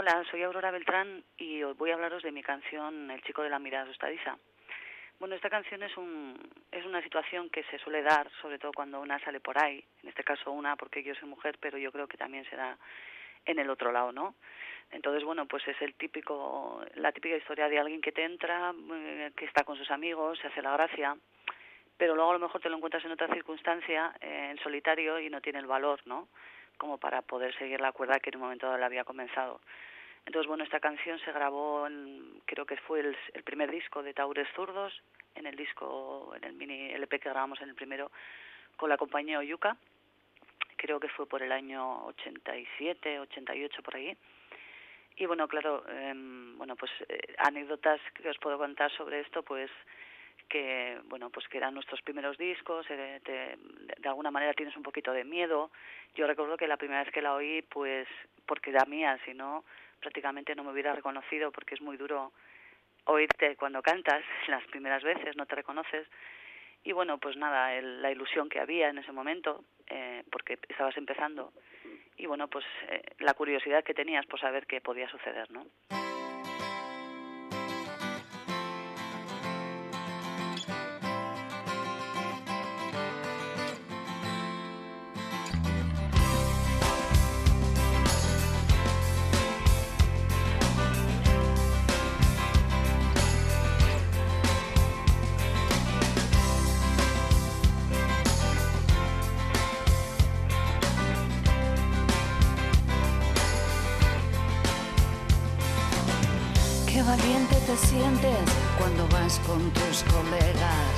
Hola, soy Aurora Beltrán y os voy a hablaros de mi canción El chico de la mirada asustadiza. Bueno, esta canción es, un, es una situación que se suele dar, sobre todo cuando una sale por ahí, en este caso una porque yo soy mujer, pero yo creo que también se da en el otro lado, ¿no? Entonces, bueno, pues es el típico, la típica historia de alguien que te entra, eh, que está con sus amigos, se hace la gracia, pero luego a lo mejor te lo encuentras en otra circunstancia, eh, en solitario, y no tiene el valor, ¿no? Como para poder seguir la cuerda que en un momento dado le había comenzado. Entonces, bueno, esta canción se grabó, en, creo que fue el, el, primer disco de Taures Zurdos, en el disco, en el mini LP que grabamos en el primero, con la compañía Oyuka, creo que fue por el año 87, 88, por ahí. Y bueno, claro, eh, bueno, pues eh, anécdotas que os puedo contar sobre esto, pues que bueno pues que eran nuestros primeros discos eh, te, de alguna manera tienes un poquito de miedo yo recuerdo que la primera vez que la oí pues porque era mía si no prácticamente no me hubiera reconocido porque es muy duro oírte cuando cantas las primeras veces, no te reconoces. Y bueno, pues nada, la ilusión que había en ese momento, eh, porque estabas empezando, y bueno, pues eh, la curiosidad que tenías por saber qué podía suceder, ¿no? Sientes cuando vas con tus colegas.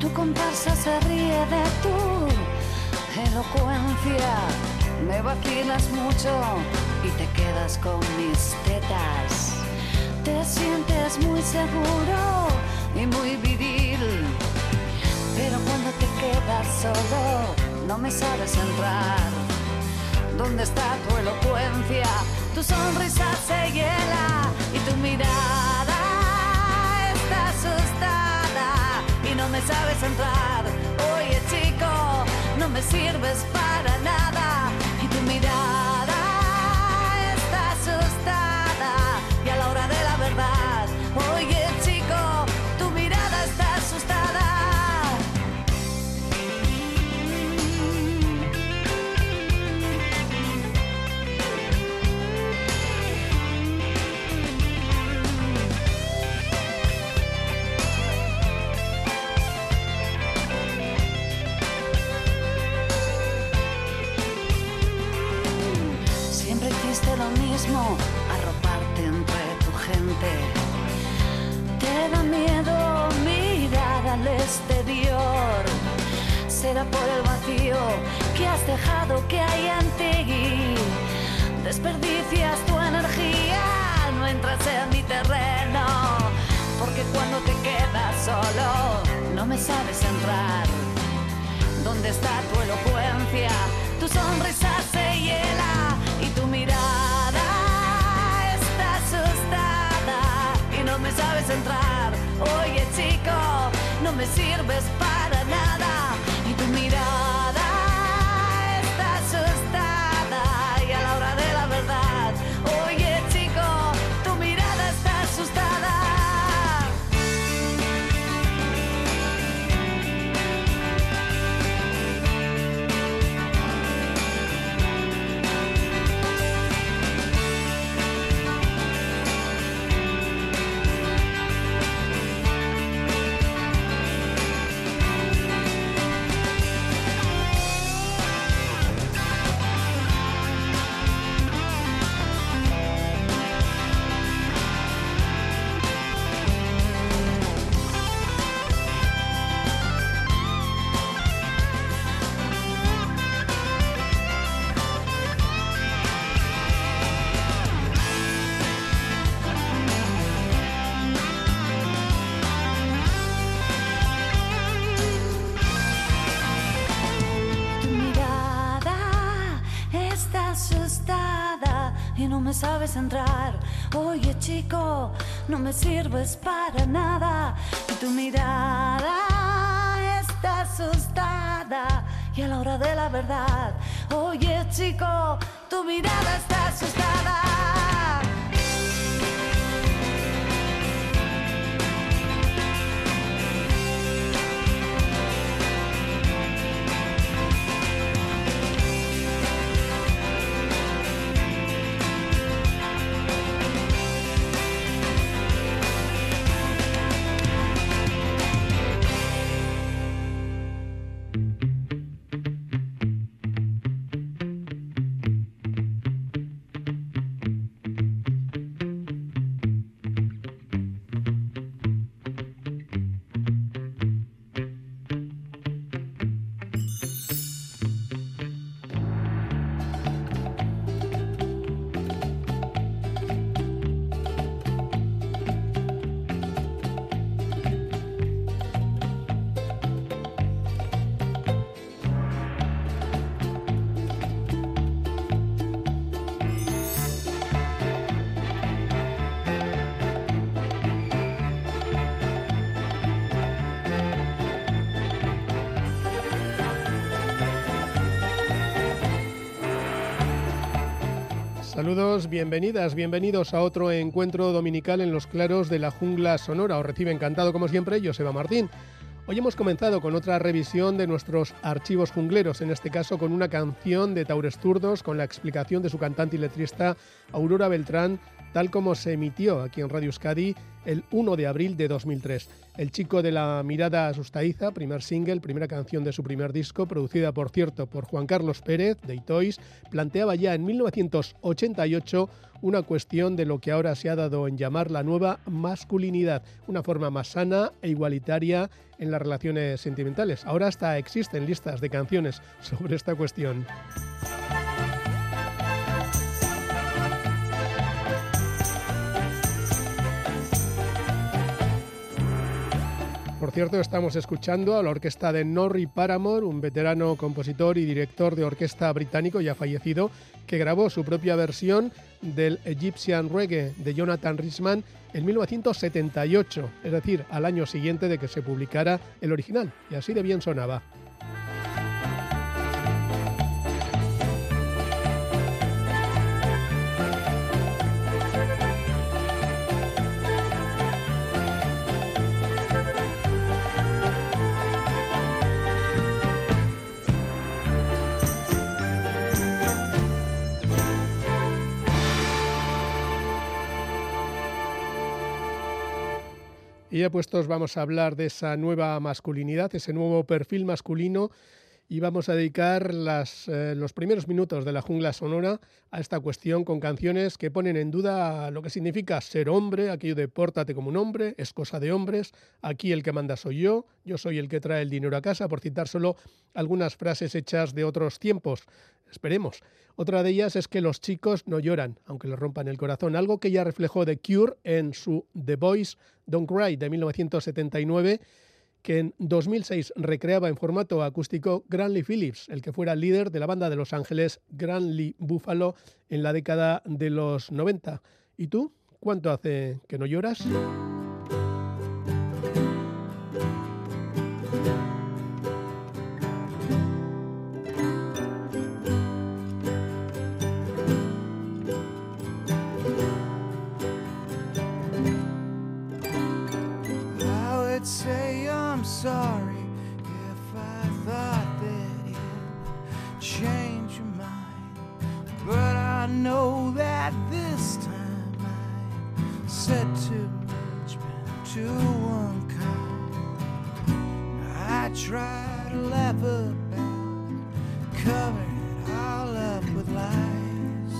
Tu comparsa se ríe de tu elocuencia. Me vacilas mucho y te quedas con mis tetas. Te sientes muy seguro y muy viril. Pero cuando te quedas solo, no me sabes entrar. ¿Dónde está tu elocuencia? Tu sonrisa se hiela y tu mirada está asustada y no me sabes entrar. Oye chico, no me sirves para nada y tu mirada exterior. Será por el vacío que has dejado que hay en ti. Desperdicias tu energía, no entras en mi terreno. Porque cuando te quedas solo, no me sabes entrar. ¿Dónde está tu elocuencia? Tu sonrisa сир без парада. Entrar. Oye chico, no me sirves para nada. Y tu mirada está asustada y a la hora de la verdad. Oye chico, tu mirada está asustada. Bienvenidas, bienvenidos a otro encuentro dominical en los claros de la jungla sonora. Os recibe encantado como siempre Joseba Martín. Hoy hemos comenzado con otra revisión de nuestros archivos jungleros, en este caso con una canción de Taures Turdos, con la explicación de su cantante y letrista Aurora Beltrán, tal como se emitió aquí en Radio Euskadi el 1 de abril de 2003. El chico de la mirada asustadiza, primer single, primera canción de su primer disco, producida por cierto por Juan Carlos Pérez de Itois, planteaba ya en 1988 una cuestión de lo que ahora se ha dado en llamar la nueva masculinidad, una forma más sana e igualitaria en las relaciones sentimentales. Ahora hasta existen listas de canciones sobre esta cuestión. Por cierto, estamos escuchando a la orquesta de Norrie Paramore, un veterano compositor y director de orquesta británico ya fallecido, que grabó su propia versión del Egyptian Reggae de Jonathan Richman en 1978, es decir, al año siguiente de que se publicara el original, y así de bien sonaba. Ya puestos vamos a hablar de esa nueva masculinidad, ese nuevo perfil masculino y vamos a dedicar eh, los primeros minutos de la jungla sonora a esta cuestión con canciones que ponen en duda lo que significa ser hombre, aquello de pórtate como un hombre, es cosa de hombres, aquí el que manda soy yo, yo soy el que trae el dinero a casa, por citar solo algunas frases hechas de otros tiempos. Esperemos. Otra de ellas es que los chicos no lloran, aunque les rompan el corazón, algo que ya reflejó The Cure en su The Boys Don't Cry de 1979, que en 2006 recreaba en formato acústico Granley Phillips, el que fuera líder de la banda de Los Ángeles Granley Buffalo en la década de los 90. ¿Y tú? ¿Cuánto hace que no lloras? sorry if I thought that you'd change your mind. But I know that this time I said too much, been too unkind. I tried to laugh about, covering it all up with lies.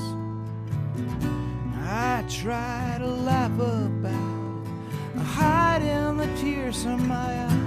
I tried to laugh about, hiding the tears in my eyes.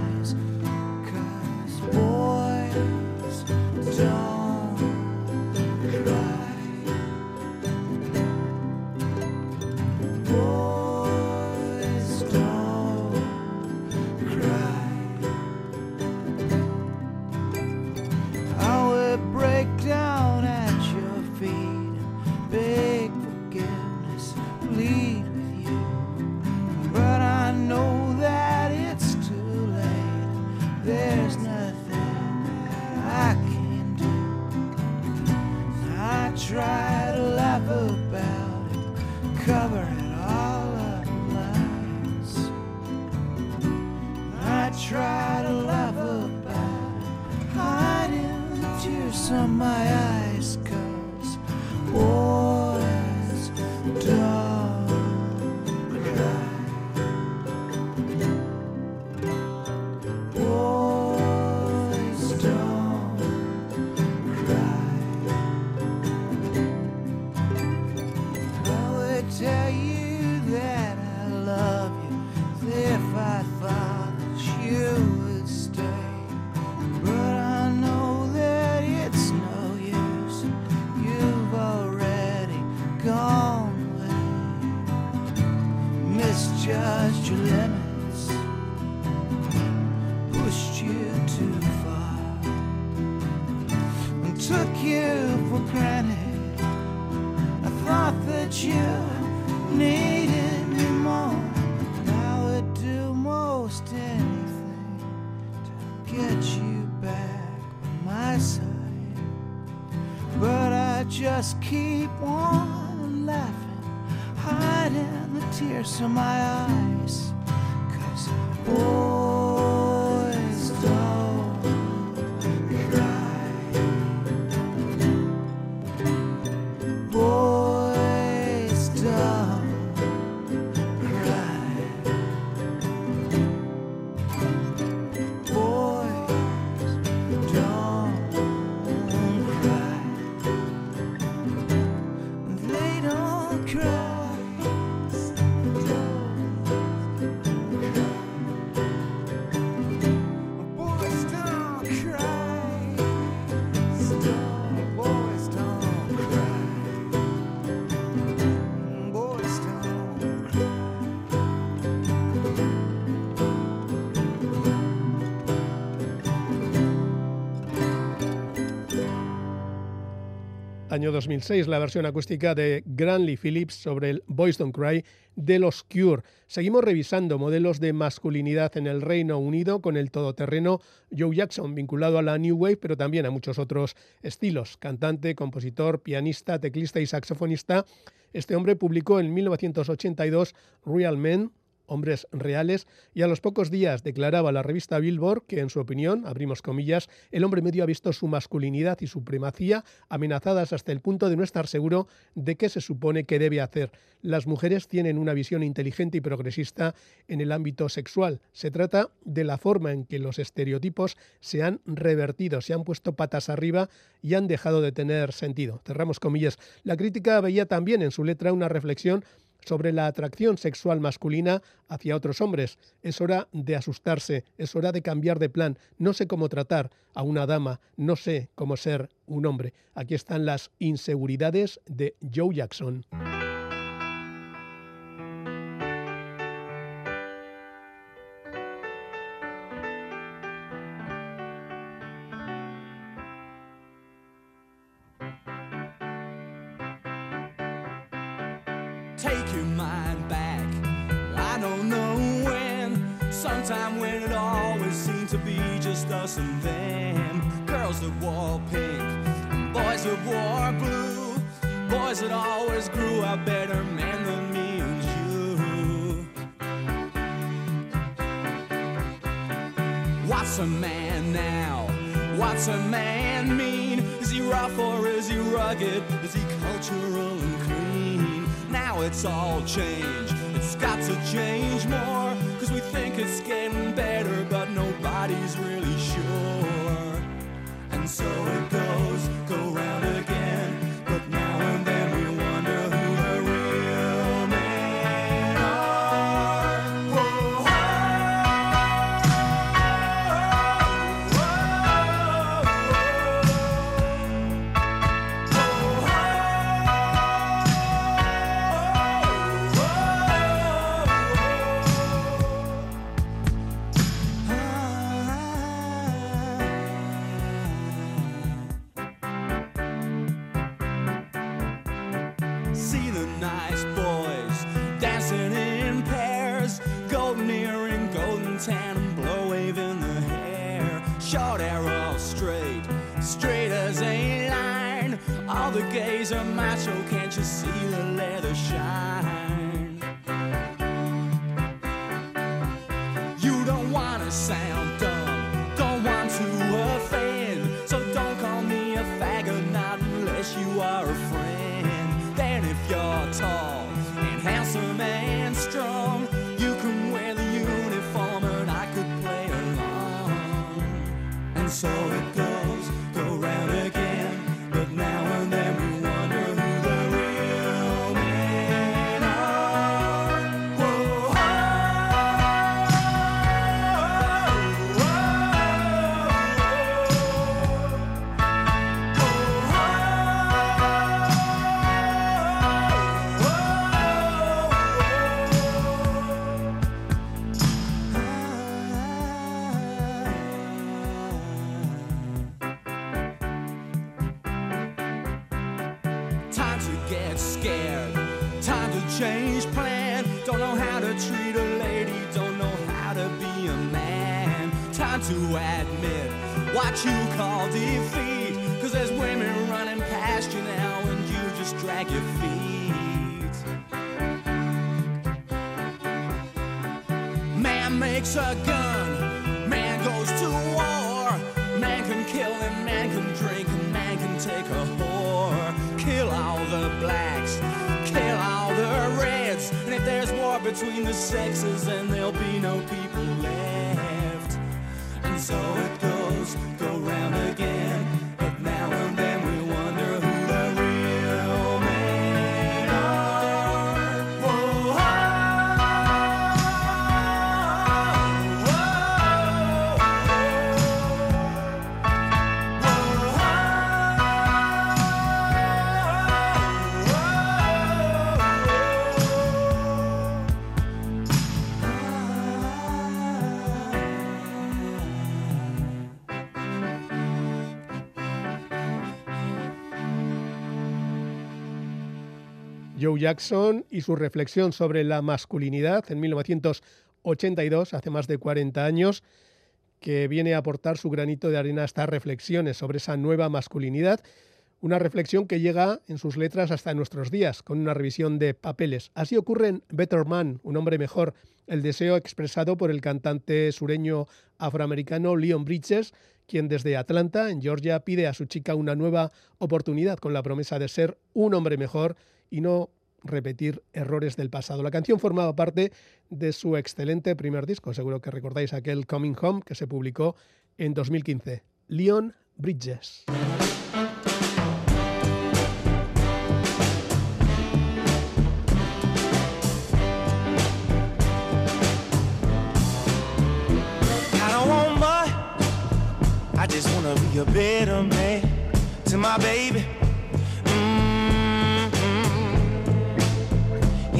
took you for granted. I thought that you needed me more. I would do most anything to get you back on my side. But I just keep on laughing, hiding the tears from my eyes. Cause, oh, Año 2006, la versión acústica de Granley Phillips sobre el Boys Don't Cry de los Cure. Seguimos revisando modelos de masculinidad en el Reino Unido con el todoterreno Joe Jackson, vinculado a la New Wave, pero también a muchos otros estilos. Cantante, compositor, pianista, teclista y saxofonista. Este hombre publicó en 1982 Real Men, hombres reales, y a los pocos días declaraba la revista Billboard que, en su opinión, abrimos comillas, el hombre medio ha visto su masculinidad y su primacía amenazadas hasta el punto de no estar seguro de qué se supone que debe hacer. Las mujeres tienen una visión inteligente y progresista en el ámbito sexual. Se trata de la forma en que los estereotipos se han revertido, se han puesto patas arriba y han dejado de tener sentido. Cerramos comillas. La crítica veía también en su letra una reflexión sobre la atracción sexual masculina hacia otros hombres. Es hora de asustarse, es hora de cambiar de plan. No sé cómo tratar a una dama, no sé cómo ser un hombre. Aquí están las inseguridades de Joe Jackson. Us and them. Girls that wore pink, boys that wore blue, boys that always grew up better men than me and you. What's a man now? What's a man mean? Is he rough or is he rugged? Is he cultural and clean? Now it's all changed. It's got to change more. Cause we think it's getting better, nobody's really sure. And so it goes, go between the sexes, and there'll be no people left. And so it goes, Joe Jackson y su reflexión sobre la masculinidad en 1982, hace más de 40 años, que viene a aportar su granito de arena a estas reflexiones sobre esa nueva masculinidad. Una reflexión que llega en sus letras hasta nuestros días, con una revisión de papeles. Así ocurre en Better Man, un hombre mejor, el deseo expresado por el cantante sureño afroamericano Leon Bridges, quien desde Atlanta, en Georgia, pide a su chica una nueva oportunidad con la promesa de ser un hombre mejor y no repetir errores del pasado. La canción formaba parte de su excelente primer disco, seguro que recordáis aquel Coming Home que se publicó en 2015. Leon Bridges. I just wanna be a better man to my baby.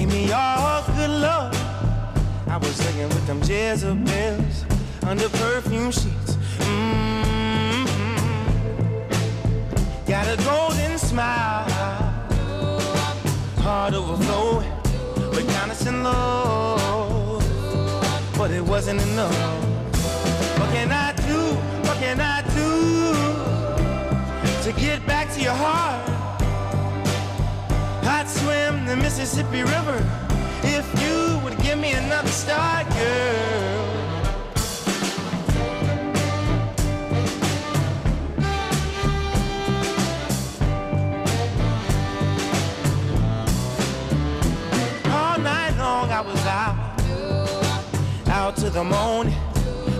Give me all good love. I was singing with them Jezebels under perfume sheets. Mm-hmm. Got a golden smile, heart overflowing, but and love. But it wasn't enough. What can I do? What can I do to get back to your heart? Swim the Mississippi River if you would give me another start, girl. All night long I was out, out to the morning.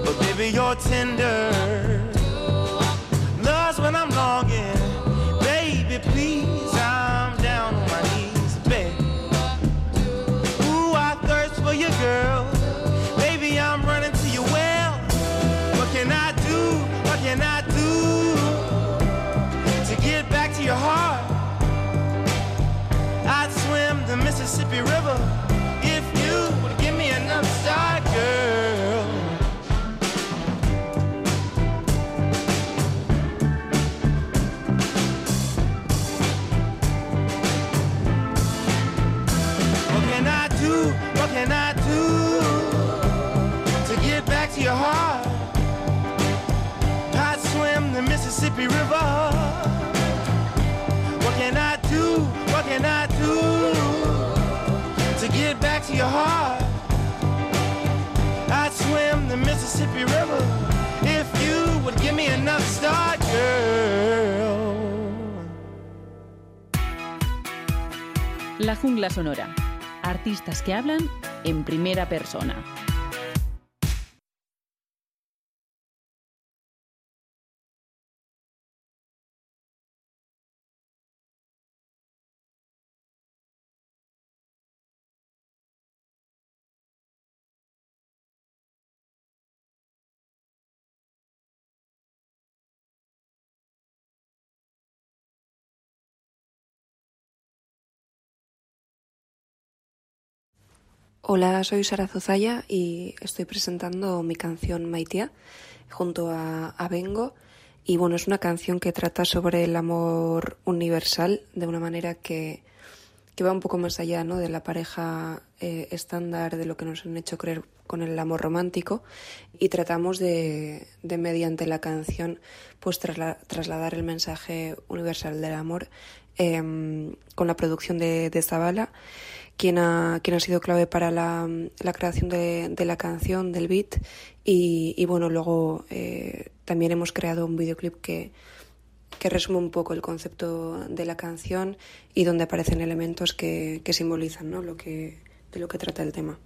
But baby, you're tender. Love's when I'm longing. Baby, please, Mississippi River if you would give me another start, girl. What can I do? What can I do to get back to your heart? I'd swim the Mississippi River. What can I back to your heart? I'd swim the Mississippi River if you would give me enough start, girl. La jungla sonora. Artistas que hablan en primera persona. Hola, soy Sara Zozaya y estoy presentando mi canción Maitia junto a, a Bengo. Y bueno, es una canción que trata sobre el amor universal de una manera que, que va un poco más allá ¿no? de la pareja eh, estándar, de lo que nos han hecho creer con el amor romántico. Y tratamos de, de mediante la canción, pues trasla- trasladar el mensaje universal del amor em, con la producción de, de Zavala, quien ha, quien ha sido clave para la, la creación de, de, la canción, del beat. Y, y bueno, luego eh, también hemos creado un videoclip que, que resume un poco el concepto de la canción y donde aparecen elementos que, que simbolizan ¿no? lo que, de lo que trata el tema.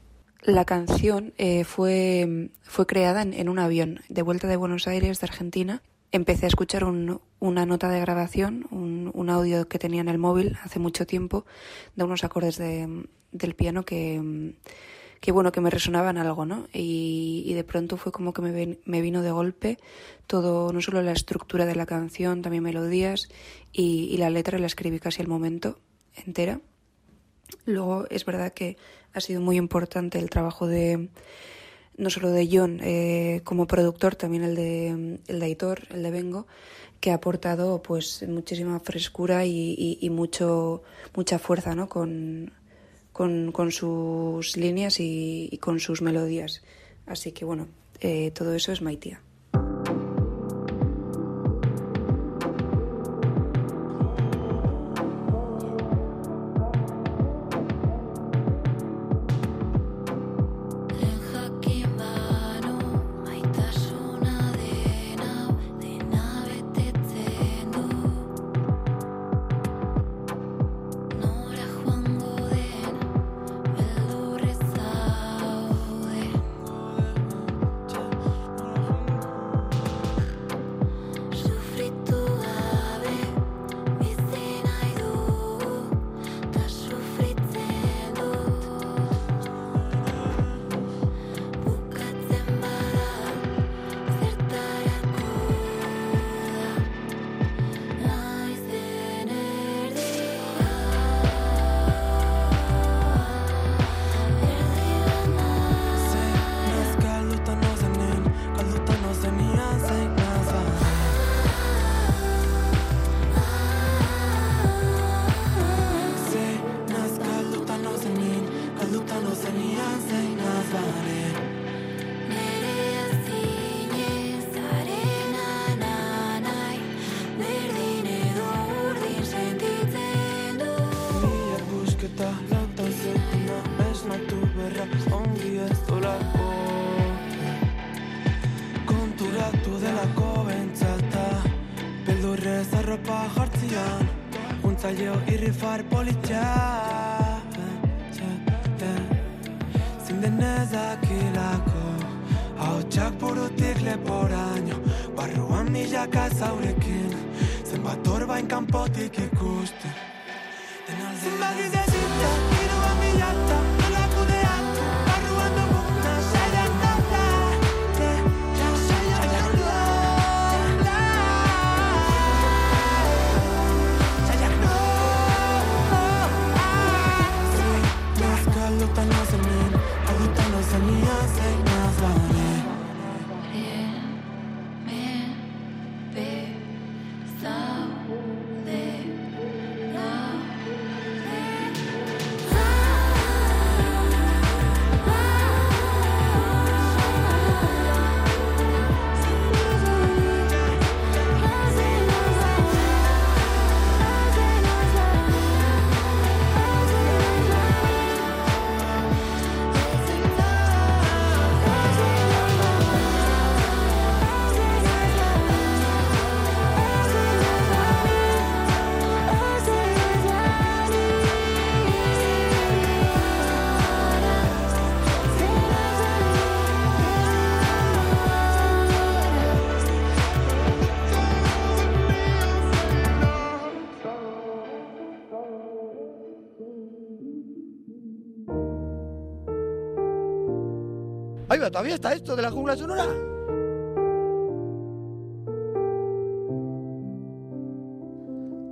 La canción eh, fue, fue creada en, en, un avión de vuelta de Buenos Aires, de Argentina. Empecé a escuchar un, una nota de grabación, un, un, audio que tenía en el móvil hace mucho tiempo, de unos acordes de, del piano que, que, bueno, que me resonaban algo, ¿no? Y, y de pronto fue como que me, ven, me, vino de golpe todo, no solo la estructura de la canción, también melodías, y, y la letra la escribí casi al momento, entera. Luego es verdad que ha sido muy importante el trabajo de no solo de John eh, como productor, también el de el de Aitor, el de Vengo, que ha aportado pues muchísima frescura y, y, y mucho mucha fuerza ¿no? con, con, con sus líneas y, con sus melodías. Así que bueno, eh, todo eso es Maitia. importa que custe. Sin más Todavía está esto de la jungla sonora.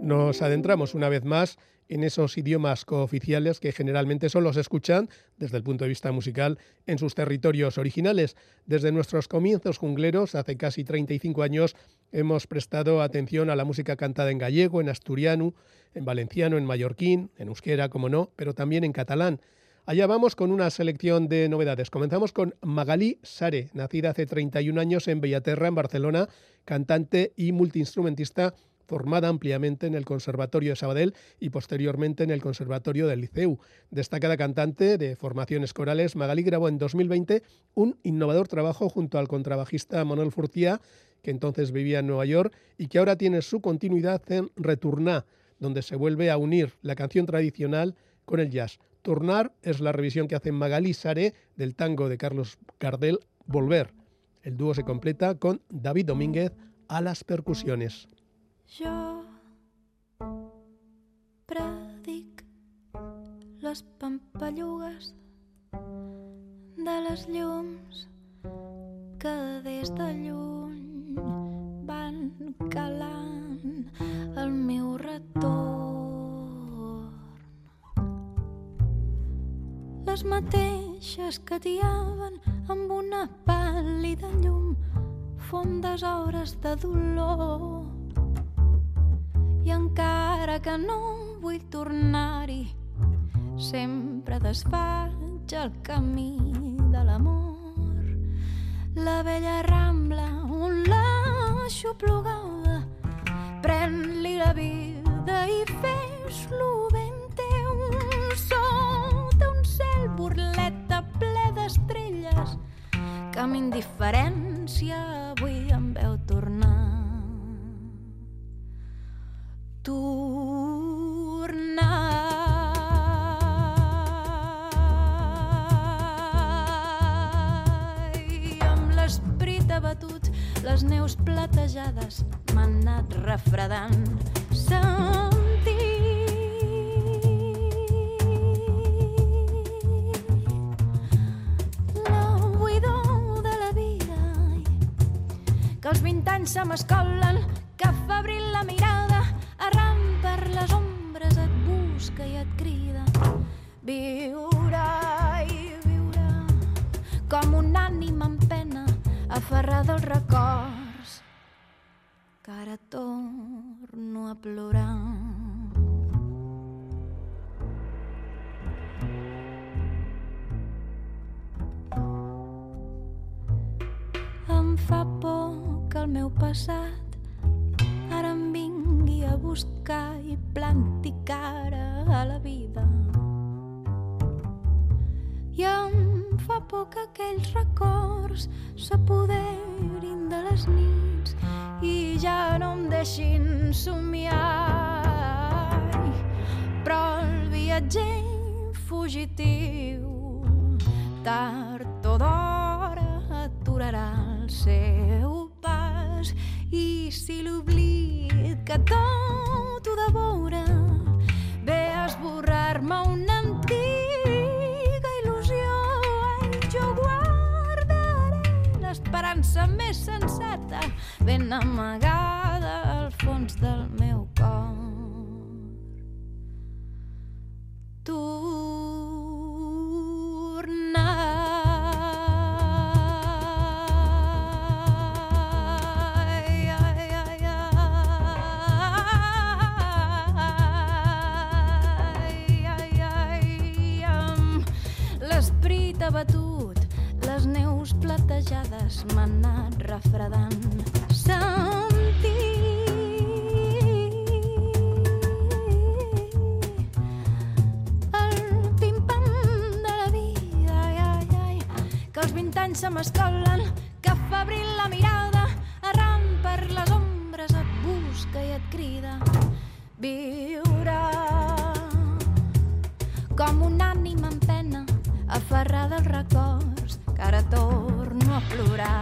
Nos adentramos una vez más en esos idiomas cooficiales que generalmente solo se escuchan desde el punto de vista musical en sus territorios originales. Desde nuestros comienzos jungleros, hace casi 35 años, hemos prestado atención a la música cantada en gallego, en asturiano, en valenciano, en mallorquín, en euskera, como no, pero también en catalán. Allá vamos con una selección de novedades. Comenzamos con Magalí Sare, nacida hace 31 años en Bellaterra, en Barcelona, cantante y multiinstrumentista formada ampliamente en el Conservatorio de Sabadell y posteriormente en el Conservatorio del Liceu. Destacada cantante de formaciones corales, Magalí grabó en 2020 un innovador trabajo junto al contrabajista Manuel Furtía, que entonces vivía en Nueva York y que ahora tiene su continuidad en Returná, donde se vuelve a unir la canción tradicional con el jazz. Turnar es la revisión que hace Magalí Sare del tango de Carlos Gardel Volver. El dúo se completa con David Domínguez a las percusiones. Jo predic les pampallugues de les llums que des de lluny van calant el meu retorn. Les mateixes que tiaven amb una pàl·lida llum fondes hores de dolor. I encara que no vull tornar-hi, sempre desfaig el camí de l'amor. La vella rambla on l'aixoplugada, pren-li la vida i fes-lo ben que amb indiferència avui em veu tornar. Tornar l'esperit abatut les neus platejades m'han anat refredant sentir que els 20 anys se m'escolen, que febril la mirada, arran per les ombres et busca i et crida. Viure i viure com un ànima en pena, aferrada als records, que ara torno a plorar. Fa por que el meu passat ara em vingui a buscar i planti cara a la vida. I em fa por que aquells records s'apoderin de les nits i ja no em deixin somiar. Però el viatger fugitiu tard o d'hora aturarà el pas i si l'oblit que tot ho devora ve a esborrar-me una antiga il·lusió. Ai, jo guardaré l'esperança més sensata ben amagada platejades m'han anat refredant sentir el pim-pam de la vida, ai, ai, ai, que els 20 anys se m'escolen, que febril la mirada, arran per les ombres et busca i et crida. Viure com un ànima en pena, aferrada als records, que ara torno plural.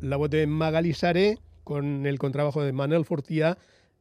La voz de Magali Sare con el contrabajo de Manuel Fortía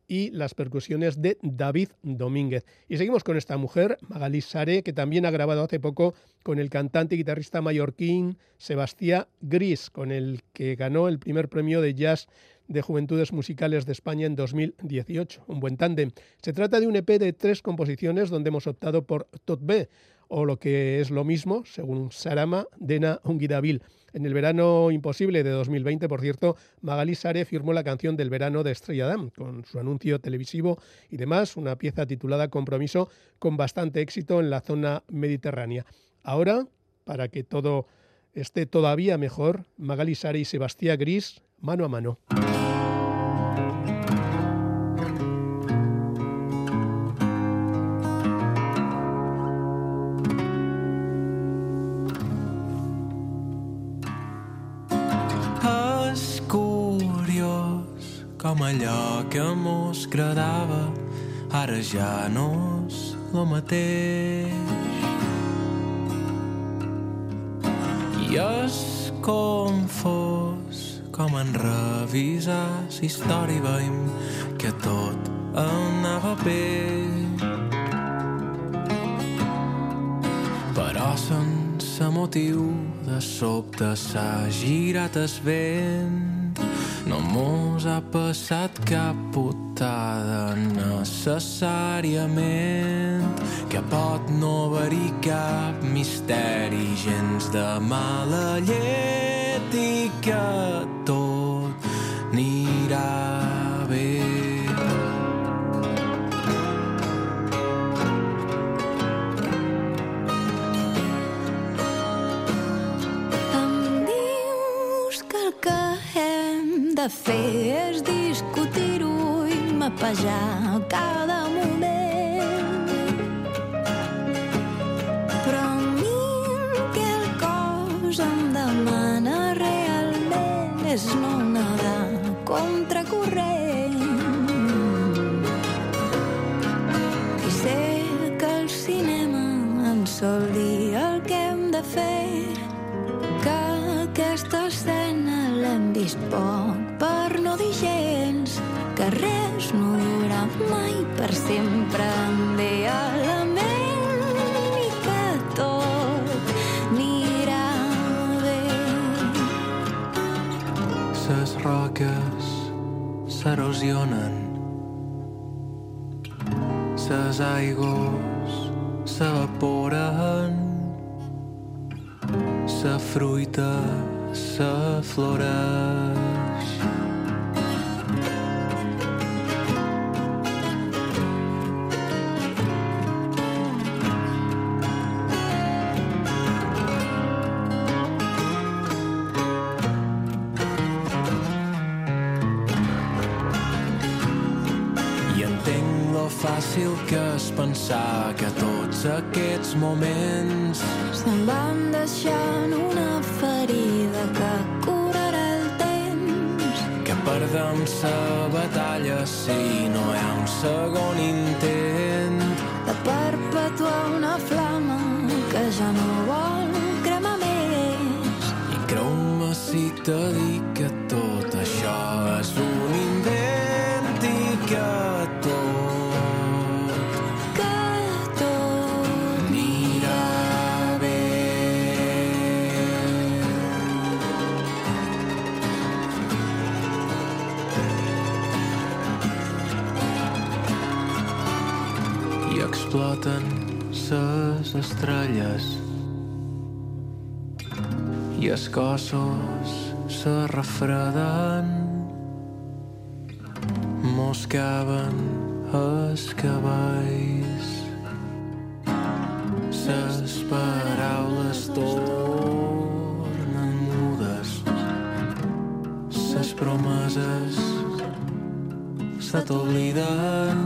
y las percusiones de David Domínguez. Y seguimos con esta mujer, Magalí Sare, que también ha grabado hace poco con el cantante y guitarrista mallorquín Sebastián Gris, con el que ganó el primer premio de jazz de Juventudes Musicales de España en 2018. Un buen tándem. Se trata de un EP de tres composiciones donde hemos optado por Tot B, o lo que es lo mismo, según Sarama, Dena Unguidavil. En el verano imposible de 2020, por cierto, Magali Sare firmó la canción del verano de Estrella Damm, con su anuncio televisivo y demás, una pieza titulada Compromiso, con bastante éxito en la zona mediterránea. Ahora, para que todo esté todavía mejor, Magali Sare y Sebastián Gris, mano a mano. Allò que mos agradava ara ja no és lo mateix. I és confós com en revisar història veiem que tot anava bé. Però sense motiu de sobte s'ha girat el vent no mos ha passat cap putada necessàriament que pot no haver-hi cap misteri gens de mala llet i que tot anirà fer és discutir-ho i mapejar cada moment. S'erosionen Ses aigües s'evaporen Sa fruita s'afloreix pensar que tots aquests moments se'n van deixant una ferida que curarà el temps. que perdem sa batalla si no hi ha un segon intent. De perpetuar una flama que ja no vol cremar més. I creu-me si te dic estrelles i els cossos se refreden moscaven els cavalls. Ses paraules tornen mudes ses promeses se t'obliden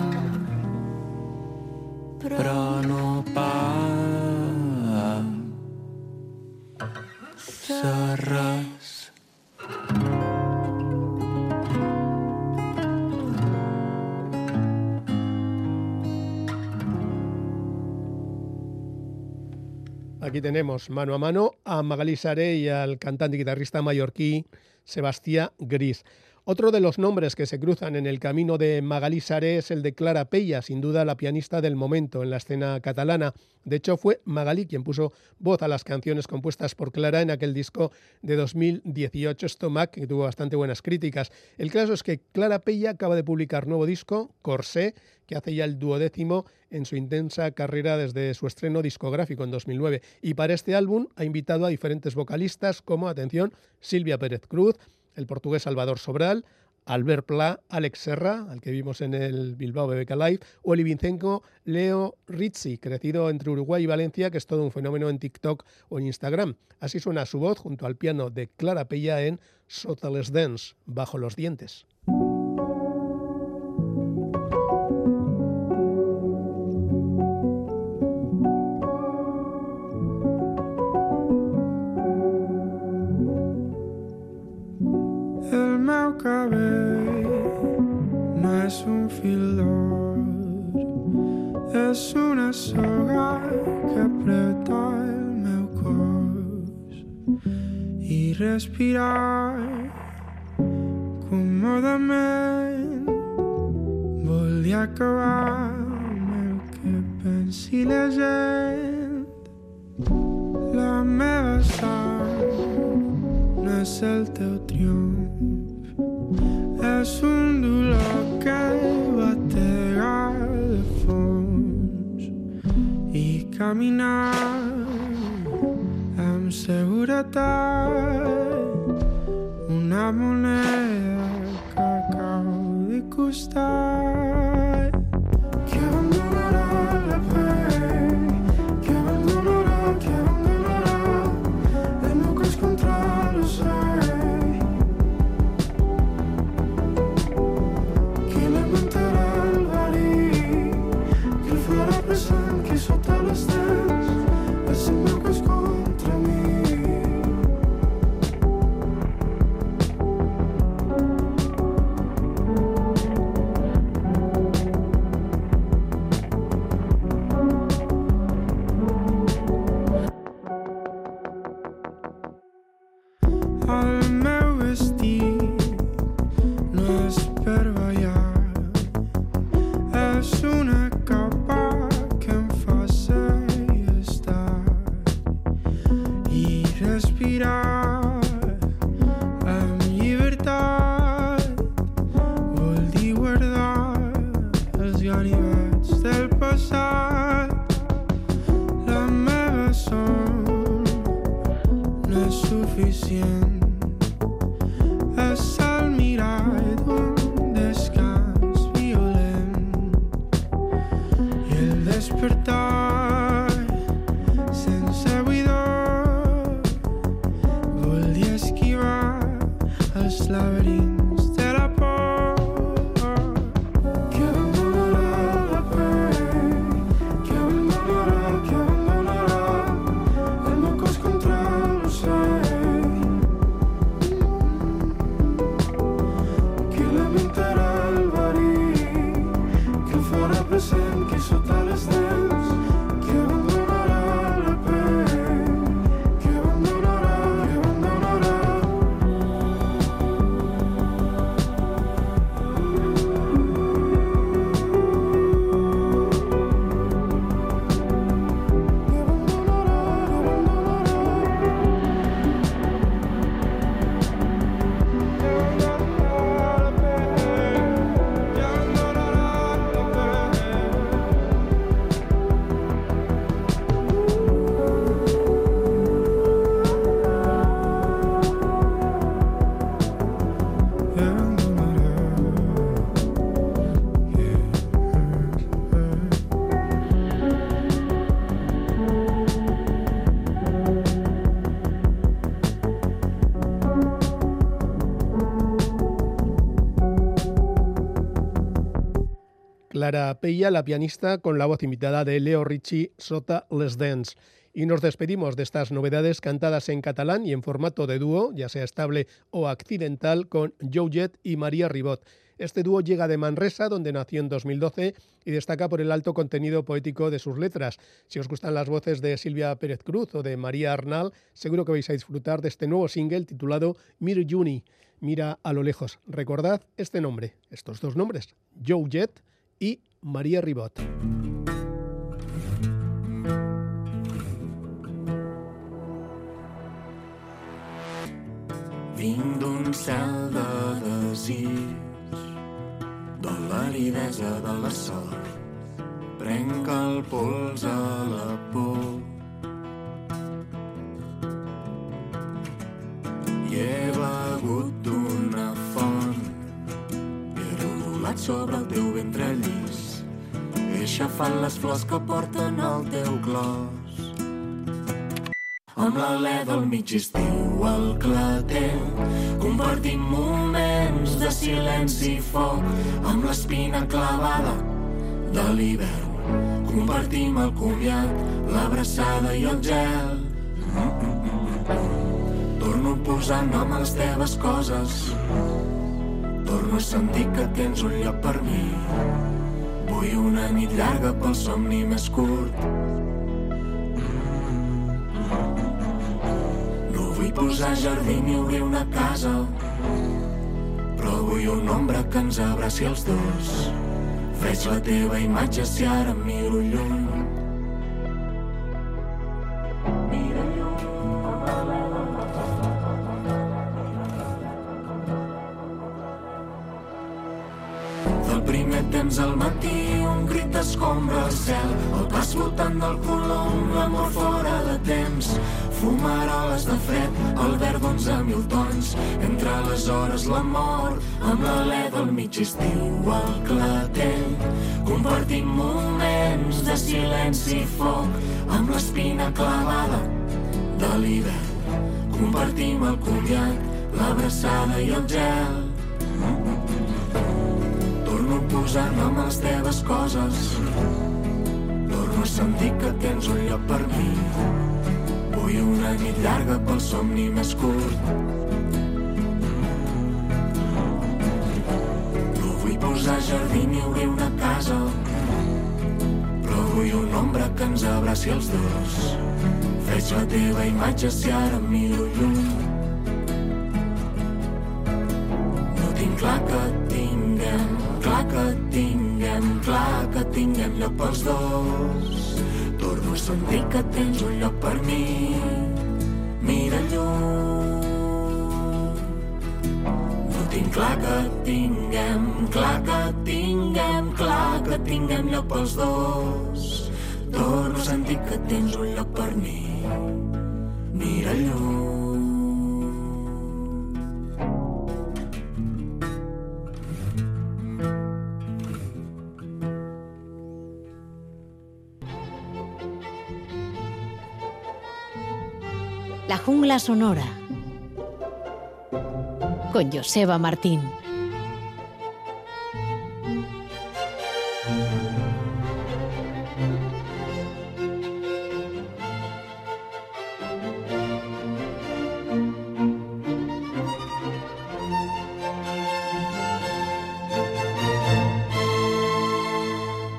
tenemos mano a mano a Magali Sare y al cantante y guitarrista mallorquí Sebastián Gris. Otro de los nombres que se cruzan en el camino de Magalí Saré es el de Clara Pella, sin duda la pianista del momento en la escena catalana. De hecho, fue Magalí quien puso voz a las canciones compuestas por Clara en aquel disco de 2018, Stomach, que tuvo bastante buenas críticas. El caso es que Clara Pella acaba de publicar nuevo disco, Corsé, que hace ya el duodécimo en su intensa carrera desde su estreno discográfico en 2009. Y para este álbum ha invitado a diferentes vocalistas como, atención, Silvia Pérez Cruz, el portugués Salvador Sobral, Albert Pla, Alex Serra, al que vimos en el Bilbao BBK Live, o el ibicenco Leo Rizzi, crecido entre Uruguay y Valencia, que es todo un fenómeno en TikTok o en Instagram. Así suena su voz junto al piano de Clara Pella en Sotales Dance, bajo los dientes. Respirar còmodament vol dir acabar el que pensi la gent. La meva sang no és el teu triomf, és un dolor que batega de fons i caminar segurata una moneda que acabo costar. Clara Pella, la pianista, con la voz invitada de Leo Ricci, Sota Les Dance. Y nos despedimos de estas novedades cantadas en catalán y en formato de dúo, ya sea estable o accidental, con Joe y María Ribot. Este dúo llega de Manresa, donde nació en 2012 y destaca por el alto contenido poético de sus letras. Si os gustan las voces de Silvia Pérez Cruz o de María Arnal, seguro que vais a disfrutar de este nuevo single titulado Mir Juni, Mira a lo lejos. Recordad este nombre, estos dos nombres, Joe y María Ribot. Vinc d'un cel de desig, de l'aridesa de la sort. Prenc el pols a la por. I he begut d'una font. Rodolat sobre el teu ventre llis. He aixafat les flors que porten el teu clos. Amb l'alè del mig estiu al clatell compartim moments de silenci i foc amb l'espina clavada de l'hivern compartim el comiat, l'abraçada i el gel torno a posar nom a les teves coses torno a sentir que tens un lloc per mi vull una nit llarga pel somni més curt Vull posar jardí ni obrir una casa, però vull un ombra que ens abraci els dos. Veig la teva imatge si ara em miro lluny. Cel, el pas flotant del colom, l'amor fora de temps. Fumaroles de fred, el verd d'onze mil tons, entre les hores l'amor, amb l'alè del mig estiu al clatell. Compartim moments de silenci i foc, amb l'espina clavada de l'hivern. Compartim el comiat, l'abraçada i el gel. Torno a posar nom a les teves coses. Torno a sentir que tens un lloc per mi. Vull una nit llarga pel somni més curt. No vull posar jardí ni obrir una casa, però vull una ombra que ens abraci els dos. Veig la teva imatge si ara miro lluny. No tinc clar que tinguem, clar que tinguem, tinguem lloc pels dos. Torno a sentir que tens un lloc per mi. Mira lluny. No tinc clar que tinguem, clar que tinguem, clar que tinguem lloc pels dos. Torno a sentir que tens un lloc per mi. Mira lluny. Jungla sonora. Con Joseba Martín.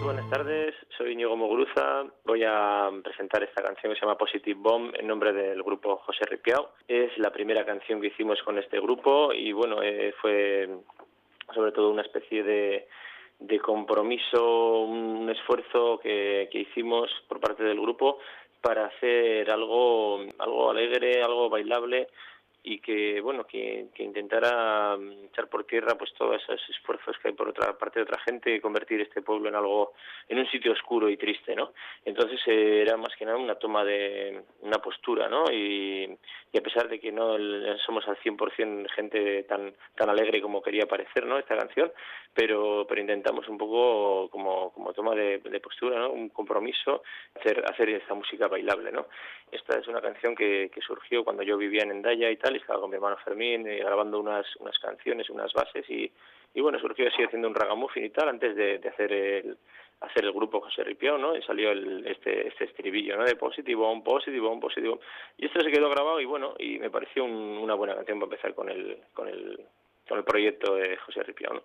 Buenas tardes, soy Íñigo Mogruza. Voy a presentar esta canción que se llama Positive Bomb en nombre grupo José Ripiao. Es la primera canción que hicimos con este grupo y bueno, eh, fue sobre todo una especie de, compromiso, un esfuerzo que, que hicimos por parte del grupo para hacer algo, algo alegre, algo bailable y que bueno que, intentara mm, echar por tierra pues todos esos esfuerzos que hay por otra parte de otra gente convertir este pueblo en algo en un sitio oscuro y triste no entonces eh, era más que nada una toma de una postura no y, y a pesar de que no somos al 100% gente tan tan alegre como quería parecer no esta canción pero pero intentamos un poco como como toma de, de postura no un compromiso hacer hacer esta música bailable no esta es una canción que, que surgió cuando yo vivía en Endaya y tal, y estaba con mi hermano Fermín eh, grabando unas, unas canciones, unas bases, y, y bueno, surgió así haciendo un ragamuffin y tal, antes de, hacer el hacer el grupo José Ripiao, ¿no? Y salió el, este, este estribillo, ¿no? De positivo, un positivo, un positivo. Y esto se quedó grabado y bueno, y me pareció un- una buena canción para empezar con el, con el, con el proyecto de José Ripiao, ¿no?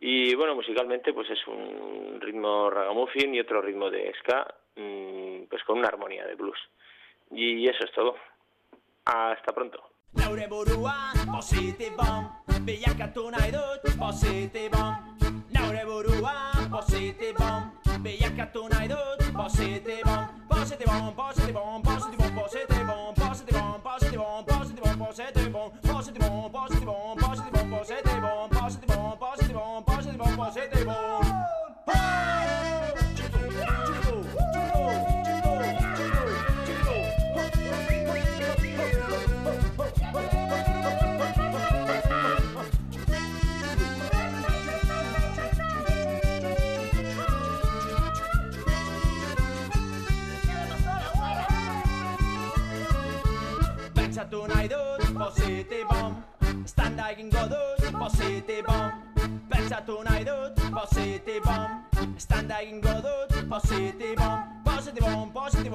Y bueno, musicalmente pues es un ritmo ragamuffin y otro ritmo de ska, mm, pues con una armonía de blues. Y eso es todo. Hasta pronto. Neure buruan positi bon Bilakatu nahi dut positi bon Neure buruan positi bon Bilakatu nahi dut positi bon Positi bon, positi bon, positi bon, positi bon Positi bon, positi bon, positi bon, positi bon Positi bon, positi bon, positi bon, positi bon Positi bon, positi bon, positi bon, positi bon Dragon God 2, bo c'était bon. Pensa tornar i tot, bo c'était bon. Estan Dragon God 2, bo c'était bon. Bo c'était bon, bo c'était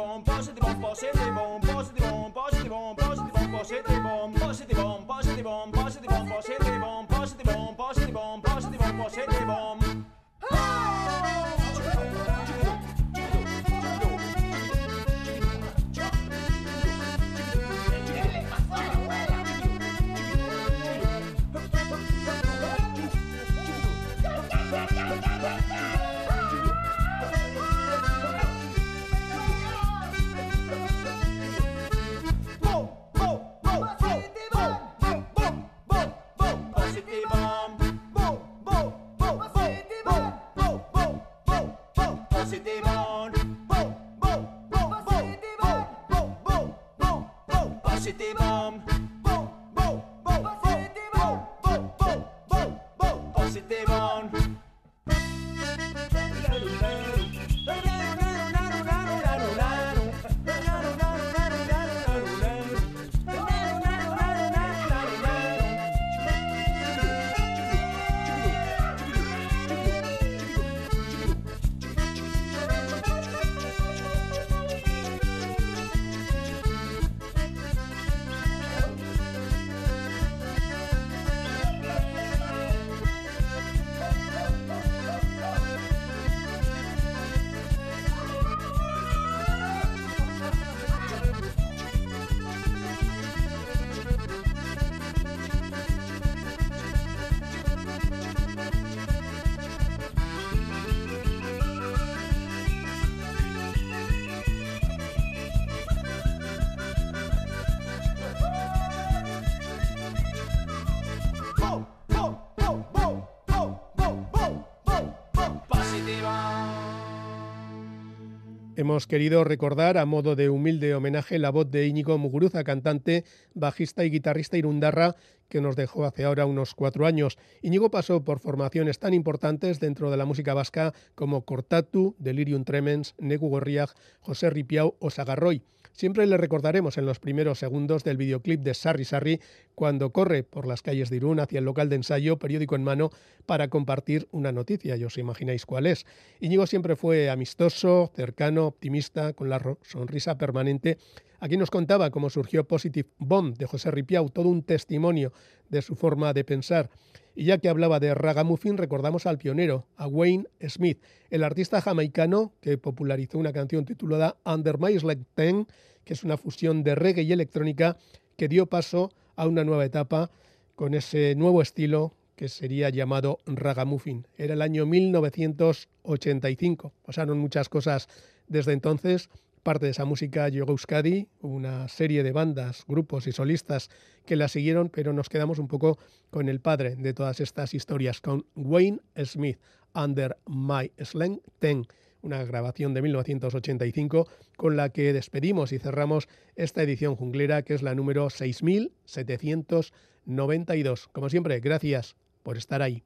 Hemos querido recordar, a modo de humilde homenaje, la voz de Íñigo Muguruza, cantante, bajista y guitarrista irundarra, que nos dejó hace ahora unos cuatro años. Íñigo pasó por formaciones tan importantes dentro de la música vasca como Cortatu, Delirium Tremens, Negu Gorriag, José Ripiau o Sagarroy. Siempre le recordaremos en los primeros segundos del videoclip de Sarri Sarri cuando corre por las calles de Irún hacia el local de ensayo, periódico en mano, para compartir una noticia. Y os imagináis cuál es. Íñigo siempre fue amistoso, cercano, optimista, con la sonrisa permanente. Aquí nos contaba cómo surgió Positive Bomb de José Ripiau, todo un testimonio de su forma de pensar. Y ya que hablaba de ragamuffin, recordamos al pionero, a Wayne Smith, el artista jamaicano que popularizó una canción titulada Under My Ten, que es una fusión de reggae y electrónica que dio paso a una nueva etapa con ese nuevo estilo que sería llamado ragamuffin. Era el año 1985. Pasaron muchas cosas desde entonces. Parte de esa música llegó Euskadi, una serie de bandas, grupos y solistas que la siguieron, pero nos quedamos un poco con el padre de todas estas historias, con Wayne Smith, Under My Slang Ten, una grabación de 1985 con la que despedimos y cerramos esta edición junglera, que es la número 6792. Como siempre, gracias por estar ahí.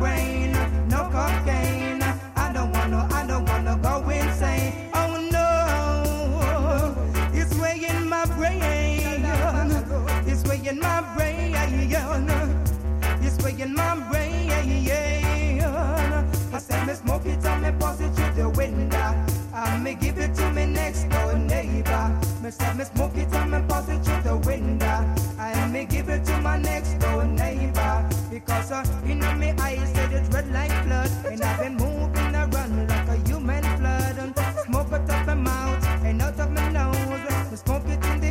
No cocaine. I don't wanna, I don't wanna go insane. Oh no, it's way my brain. It's way my brain. It's way my brain. I said me smoke it and me pass it through the window. And me give it to me next door neighbor. Me said me smoke it and me pass it through the window. And me give it to my next door neighbor. Because uh, in my eyes said it's red like blood. And I've been moving around like a human flood. And smoke out of my mouth and out of my nose. Me smoke it in the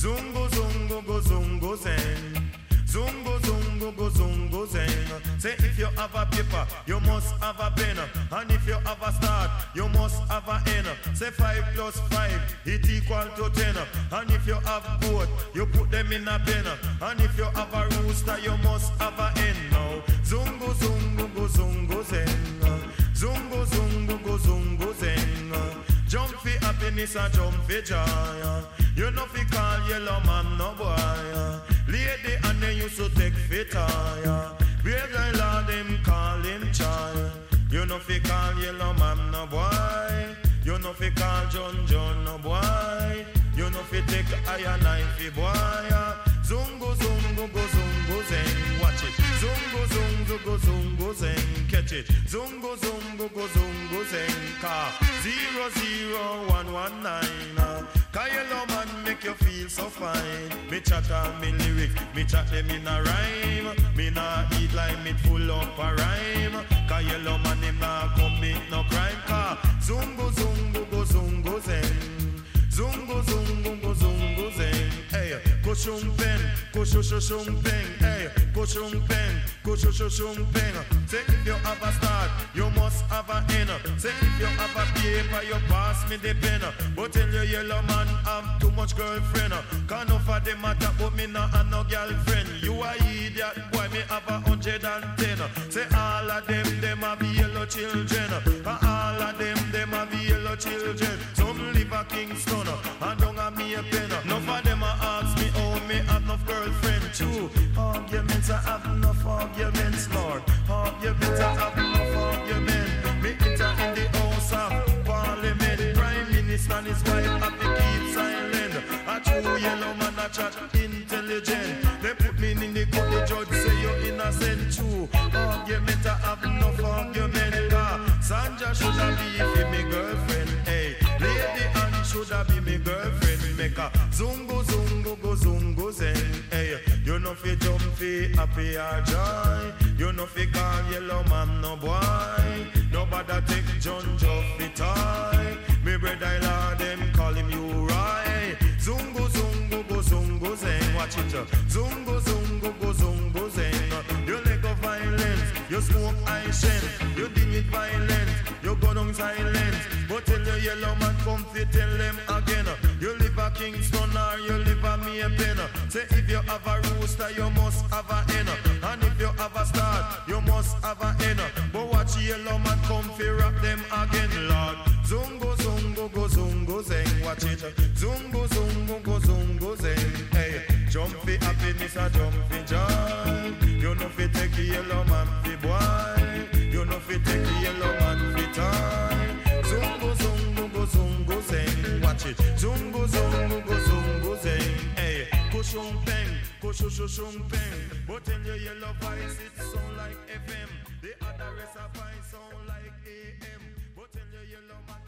Zungo, zungo, go, zungo, zen. Zungo, zungo, go, zungo, zen. Say if you have a paper, you must have a pen. And if you have a start, you must have a end. Say five plus five, it equal to ten. And if you have both, you put them in a pen. And if you have a rooster, you must have a hen. Now, zungo, zungo, go, zungo, zen. Zungo, zungo, go, zungo, zen. Jump for happiness and jump for joy. You know fi call yellow man no boy. Lady and they used to take fit tire. Where the Lord them call him child. You know fi call yellow man no boy. You know fi call John John no boy. You know fi take iron knife fi boy. Zungo zungo go zungo zen. Watch it. Zungo zungo go zungo zen. Catch it. Zungo zungo go zungo zen. Car zero zero one one nine. uh. Cause yellow man make you feel so fine. Me chat on me lyric, me chat them in a rhyme. Me nah eat like me full up a rhyme. Yellow man him nah commit no crime. Cause zungo zungo go zungo zen. Zungo zungo. Hey, go shum pen, go shu shu shum pen. Hey, go shum pen, go shu shu shum pen. Say if you have a start, you must have a end. Say if you have a paper, you pass me the pen. But tell you yellow man have too much girlfriend. Can no for them matter, but me not have no girlfriend. You a idiot, boy, me have a hundred and ten. Say all of them, them have yellow children. All of them, them have yellow children. No girlfriend. True, arguments, I have enough arguments, Lord. Arguments, I have enough arguments. Me enter in the house of parliament. Prime Minister and his wife have to keep silent. A true yellow man, a chat intelligent. They put me in the court, the judge say you're innocent. True, argument, I have enough argument. Car Sanja should have be for me girlfriend. Hey, lady Anne should have be me girlfriend. Make a zungo zungo go zungo fi happy or joy. You know fi call yellow man no boy. Nobody take John Joff fi toy. Me brother Lord them call him you right. Zungo zungo go zungo zen. Watch it. uh. Zungo, go, zungo, zeng. You let go violence, you smoke high shen. You ding it violence, you go down silence. But tell the yellow man come fi tell them again. You live a Kingston or you live a Maypen. Say if you have a rooster, you must have a hen. uh. And if you have a star, you must have a hen. uh. But watch yellow man come fi rock them again, Lord. Zungo, zungo, go, zungo, zeng. Watch it. Zungo, zungo, go, zungo, zeng. Hey, jump fi happiness or jump fi joy. You know fi take yellow man fi boy. You know fi take yellow man fi toy. Zungo, zungo, go, zungo, zeng. Watch it. Zungo, zungo, go, zungo, zeng. Hey, peng, kushushung peng. But tell your yellow voice it sound like FM. The other rest of voice sound like AM. But tell your yellow man.